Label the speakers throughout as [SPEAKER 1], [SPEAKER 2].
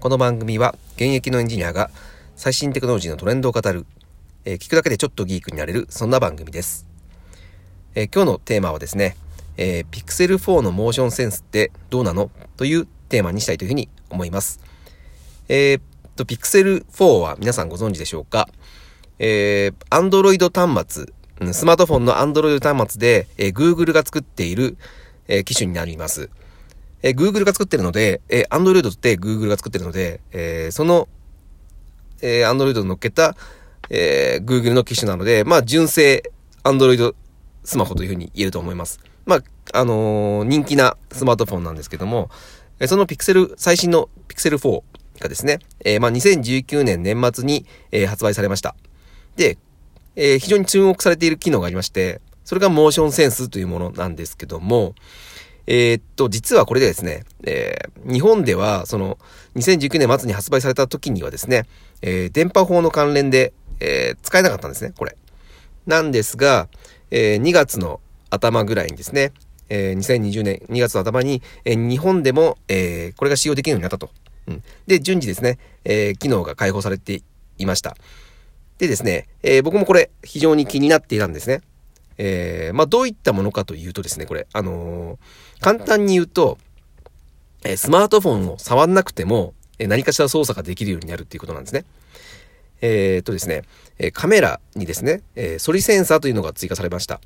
[SPEAKER 1] この番組は現役のエンジニアが最新テクノロジーのトレンドを語る、えー、聞くだけでちょっとギークになれる、そんな番組です。えー、今日のテーマはですね、えー、Pixel 4のモーションセンスってどうなの？というテーマにしたいというふうに思います。えー、と、Pixel 4は皆さんご存知でしょうか？えー、Android 端末、スマートフォンの Android 端末で、えー、Google が作っている、えー、機種になります。えー、Google が作ってるので、えー、Android って Google が作ってるので、えー、その、えー、Android に乗っけた、えー、Google の機種なので、まあ、純正 Android スマホというふうに言えると思います。まあ、あのー、人気なスマートフォンなんですけども、えその Pixel、最新の Pixel 4がですね、えー、まあ、2019年年末に、えー、発売されました。で、えー、非常に注目されている機能がありまして、それがモーションセンスというものなんですけども、えー、っと、実はこれでですね、えー、日本では、その、2019年末に発売された時にはですね、えー、電波法の関連で、え使えなかったんですね、これ。なんですが、え2月の頭ぐらいにですね、え2020年2月の頭に、え日本でも、えこれが使用できるようになったと。うん、で、順次ですね、え機能が開放されていました。でですね、え僕もこれ非常に気になっていたんですね。えー、まあ、どういったものかというとですね、これ、あのー、簡単に言うと、え、スマートフォンを触んなくても、え何かしら操作ができるようになるっていうことなんですね。えー、っとですね、えカメラにですね、えソリセンサーというのが追加されました。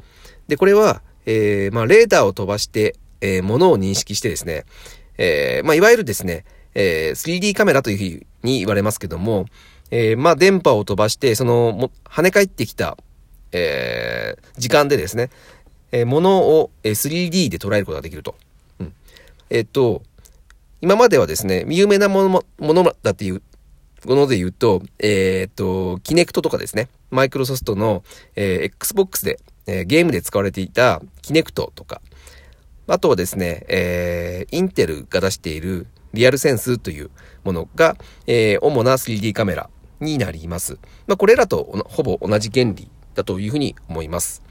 [SPEAKER 1] で、これは、えまあ、レーダーを飛ばして、え物を認識してですね、えまあ、いわゆるですね、え 3D カメラというふうに言われますけども、えまあ、電波を飛ばして、その、跳ね返ってきたえー、時間でですね、えー、ものを 3D で捉えることができると。うん。えっと、今まではですね、有名なものものだっていう、もので言うと、えー、っと、キネクトとかですね、マイクロソフトの、えー、Xbox で、えー、ゲームで使われていたキネクトとか、あとはですね、えー、インテルが出しているリアルセンスというものが、えー、主な 3D カメラになります。まあ、これらとほぼ同じ原理だというふうに思います。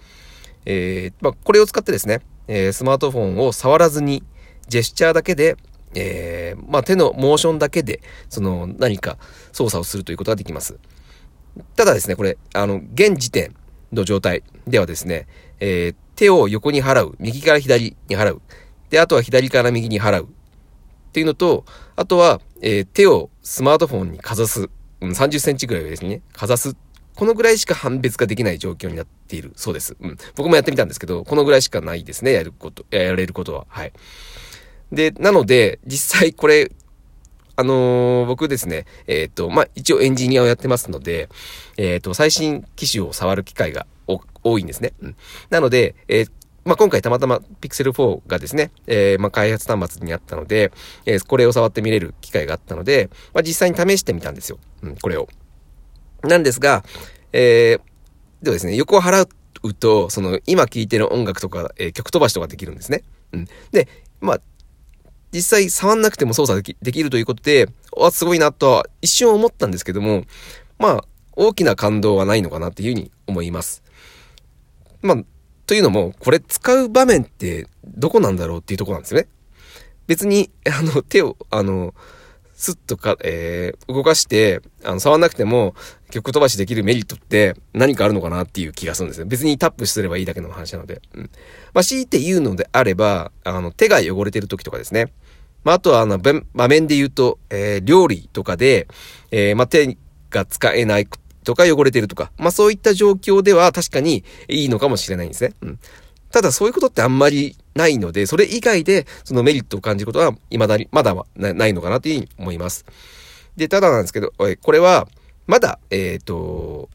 [SPEAKER 1] えー、まあ、これを使ってですね、えー、スマートフォンを触らずに、ジェスチャーだけで、えー、まあ、手のモーションだけで、その何か操作をするということができます。ただですね、これ、あの、現時点の状態ではですね、えー、手を横に払う、右から左に払う。で、あとは左から右に払う。っていうのと、あとは、えー、手をスマートフォンにかざす。30センチぐらいですね、かざすこのぐらいしか判別ができない状況になっているそうです。うん。僕もやってみたんですけど、このぐらいしかないですね、やること、やれることは。はい。で、なので、実際これ、あのー、僕ですね、えっ、ー、と、まあ、一応エンジニアをやってますので、えっ、ー、と、最新機種を触る機会が多いんですね。うん。なので、えー、まあ、今回たまたま Pixel 4がですね、えー、ま、開発端末にあったので、えー、これを触ってみれる機会があったので、まあ、実際に試してみたんですよ。うん、これを。なんですが、えー、ではですね、横を払うと、その、今聴いてる音楽とか、えー、曲飛ばしとかできるんですね。うん。で、まあ、実際触んなくても操作できできるということで、あ、すごいなとは一瞬思ったんですけども、まあ、大きな感動はないのかなっていうふうに思います。まあ、というのも、これ使う場面ってどこなんだろうっていうとこなんですよね。別に、あの、手を、あの、スッとか、えー、動かして、あの、触んなくても曲飛ばしできるメリットって何かあるのかなっていう気がするんですよ。別にタップすればいいだけの話なので。うん。まあ、強いて言うのであれば、あの、手が汚れてる時とかですね。まあ、あとは、あの、場面で言うと、えー、料理とかで、えー、まあ、手が使えないとか汚れてるとか、まあ、そういった状況では確かにいいのかもしれないんですね。うん。ただそういうことってあんまりないので、それ以外でそのメリットを感じることは未だに、まだないのかなというふうに思います。で、ただなんですけど、これは、まだ、えっ、ー、と、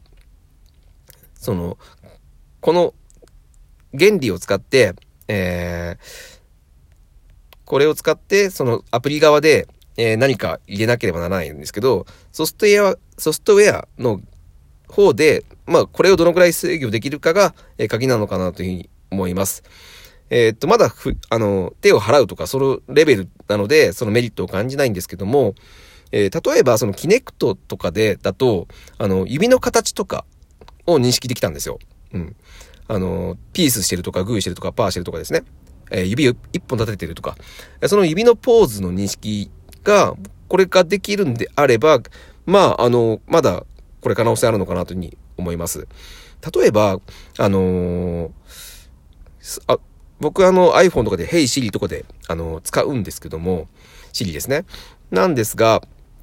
[SPEAKER 1] その、この原理を使って、えー、これを使って、そのアプリ側で、えー、何か入れなければならないんですけど、ソフトウェア、ソフトウェアの方で、まあ、これをどのくらい制御できるかが、え、鍵なのかなというふうに思います。えー、っと、まだふ、あの、手を払うとか、そのレベルなので、そのメリットを感じないんですけども、えー、例えば、そのキネクトとかで、だと、あの、指の形とかを認識できたんですよ。うん。あの、ピースしてるとか、グーしてるとか、パーしてるとかですね。えー、指を一本立ててるとか、その指のポーズの認識が、これができるんであれば、まあ、あの、まだこれ可能性あるのかなというふうに思います。例えば、あのー、あ僕あの iPhone とかで Hey Siri とかで、あの、使うんですけども、Siri ですね。なんですが、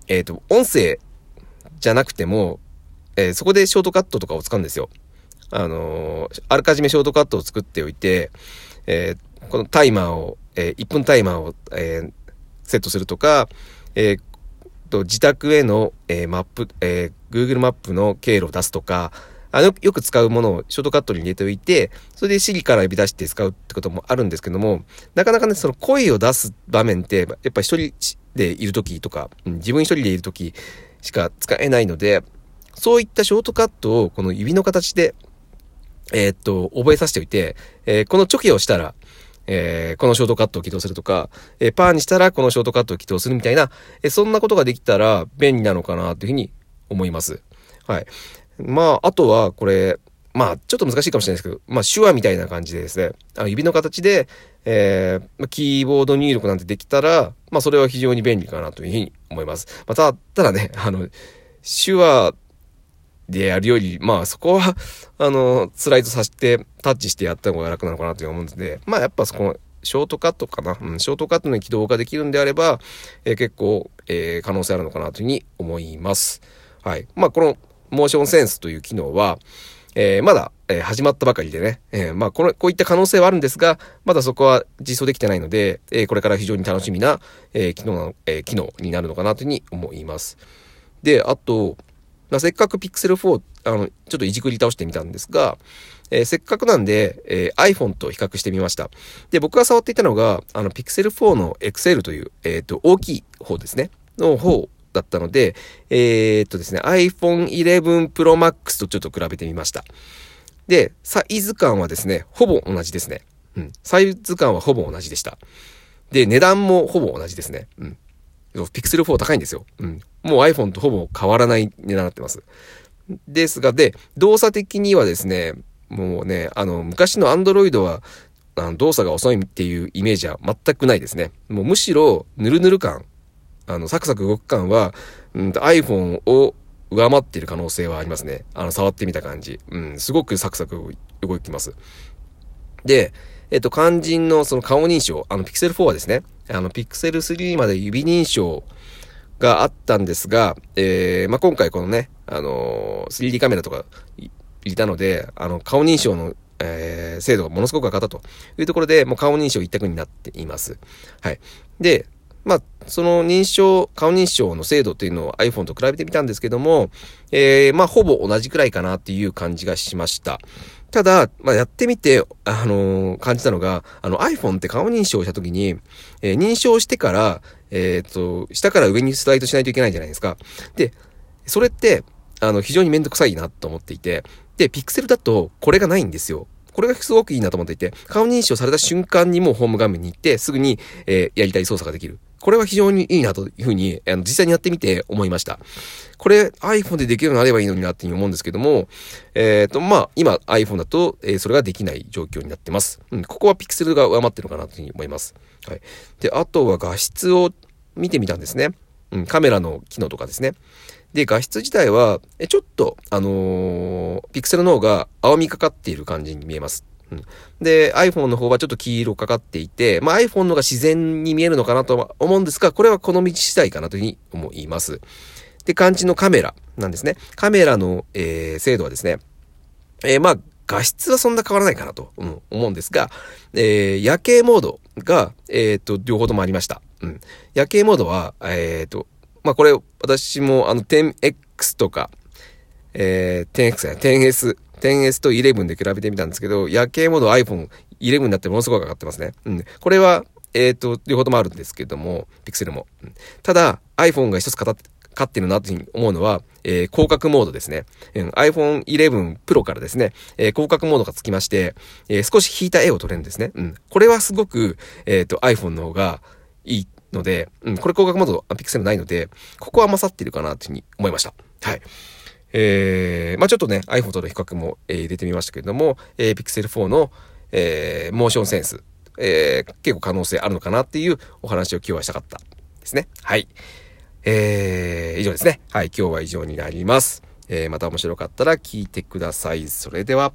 [SPEAKER 1] えっ、ー、と、音声じゃなくても、えー、そこでショートカットとかを使うんですよ。あのー、あらかじめショートカットを作っておいて、えー、このタイマーを、え、1分タイマーを、え、セットするとか、えー、と自宅への、え、マップ、え、Google マップの経路を出すとか、あの、よく使うものをショートカットに入れておいて、それで Siri から呼び出して使うってこともあるんですけども、なかなかね、その声を出す場面って、やっぱ一人でいる時とか、うん、自分一人でいる時しか使えないので、そういったショートカットをこの指の形で、えー、っと、覚えさせておいて、えー、このチョキをしたら、えー、このショートカットを起動するとか、えー、パーにしたらこのショートカットを起動するみたいな、えー、そんなことができたら便利なのかなというふうに思います。はい。まあ、あとはこれ、まあ、ちょっと難しいかもしれないですけど、まあ、手話みたいな感じでですね、あの指の形で、えー、キーボード入力なんてできたら、まあ、それは非常に便利かなというふうに思います。また、ただね、あの、手話でやるより、まあそこは、あの、スライドさせて、タッチしてやった方が楽なのかなという思うんで、まあやっぱそこの、ショートカットかな。うん、ショートカットの起動ができるんであれば、えー、結構、えー、可能性あるのかなというふうに思います。はい。まあこの、モーションセンスという機能は、えー、まだ、えー、始まったばかりでね、えー、まあ、この、こういった可能性はあるんですが、まだそこは実装できてないので、え、これから非常に楽しみな、え、機能え、機能になるのかなというふうに思います。で、あと、まあ、せっかく Pixel 4、あの、ちょっといじくり倒してみたんですが、え、せっかくなんで、え、iPhone と比較してみました。で、僕が触っていたのが、あの、Pixel 4の XL という、えっ、と、大きい方ですね。の方だったので、えっとですね、iPhone 11 Pro Max とちょっと比べてみました。で、サイズ感はですね、ほぼ同じですね。うん。サイズ感はほぼ同じでした。で、値段もほぼ同じですね。うん。Pixel 4高いんですよ。うん。もう iPhone とほぼ変わらない値段になってます。ですが、で、動作的にはですね、もうね、あの、昔の Android は、あの動作が遅いっていうイメージは全くないですね。もうむしろ、ぬるぬる感、あの、サクサク動く感は、うんと、iPhone を上回っている可能性はありますね。あの、触ってみた感じ。うん、すごくサクサク動きます。で、えっと、肝心のその顔認証、あの、Pixel 4はですね、あの、Pixel 3まで指認証があったんですが、えー、まあ、今回このね、あのー、3D カメラとか入れたので、あの、顔認証の、えー、精度がものすごく上がったというところで、もう顔認証一択になっています。はい。で、まあ、その認証、顔認証の精度っていうのを iPhone と比べてみたんですけども、えー、まあ、ほぼ同じくらいかなっていう感じがしました。ただ、まあ、やってみて、あのー、感じたのが、あの iPhone って顔認証した時に、えー、認証してから、えっ、と、下から上にスライドしないといけないじゃないですか。で、それって、あの、非常にめんどくさいなと思っていて、で、ピクセルだとこれがないんですよ。これがすごくいいなと思っていて、顔認証された瞬間にもうホーム画面に行って、すぐに、えー、やりたい操作ができる。これは非常にいいなというふうに、あの、実際にやってみて思いました。これ iPhone でできるようになればいいのになっていうふうに思うんですけども、えっ、ー、と、まあ、今 iPhone だと、えー、それができない状況になってます。うん、ここはピクセルが上回ってるのかなというふうに思います。はい。で、あとは画質を見てみたんですね。うん、カメラの機能とかですね。で、画質自体は、ちょっと、あのー、ピクセルの方が青みかかっている感じに見えます。うん、で、iPhone の方はちょっと黄色かかっていて、まあ iPhone のが自然に見えるのかなとは思うんですが、これは好み次第かなというふうに思います。で、肝心のカメラなんですね。カメラの、えー、精度はですね、えー、まあ、画質はそんな変わらないかなと、うん、思うんですが、えー、夜景モードが、えっ、と、両方ともありました。うん。夜景モードは、えっ、と、まあ、これ、私も、あの、10X とか、えー、10X や 10S、10S と11で比べてみたんですけど、夜景モード iPhone 11になってものすごく上がってますね。うん。これは、えっ、ー、と、両方ともあるんですけども、ピクセルも。うん、ただ、iPhone が一つ勝ってるなというふうに思うのは、えー、広角モードですね。うん、iPhone 11 Pro からですね、えー、広角モードがつきまして、えー、少し引いた絵を撮れるんですね。うん。これはすごく、えっ、ー、と、iPhone の方がいいので、うん、これ広角モード、ピクセルないので、ここは勝っているかなというふうに思いました。はい。えー、まあちょっとね、iPhone との比較も、えー、入れてみましたけれども、えー、Pixel 4の、えー、モーションセンス、えー、結構可能性あるのかなっていうお話を今日はしたかったですね。はい。えー、以上ですね。はい、今日は以上になります。えー、また面白かったら聞いてください。それでは。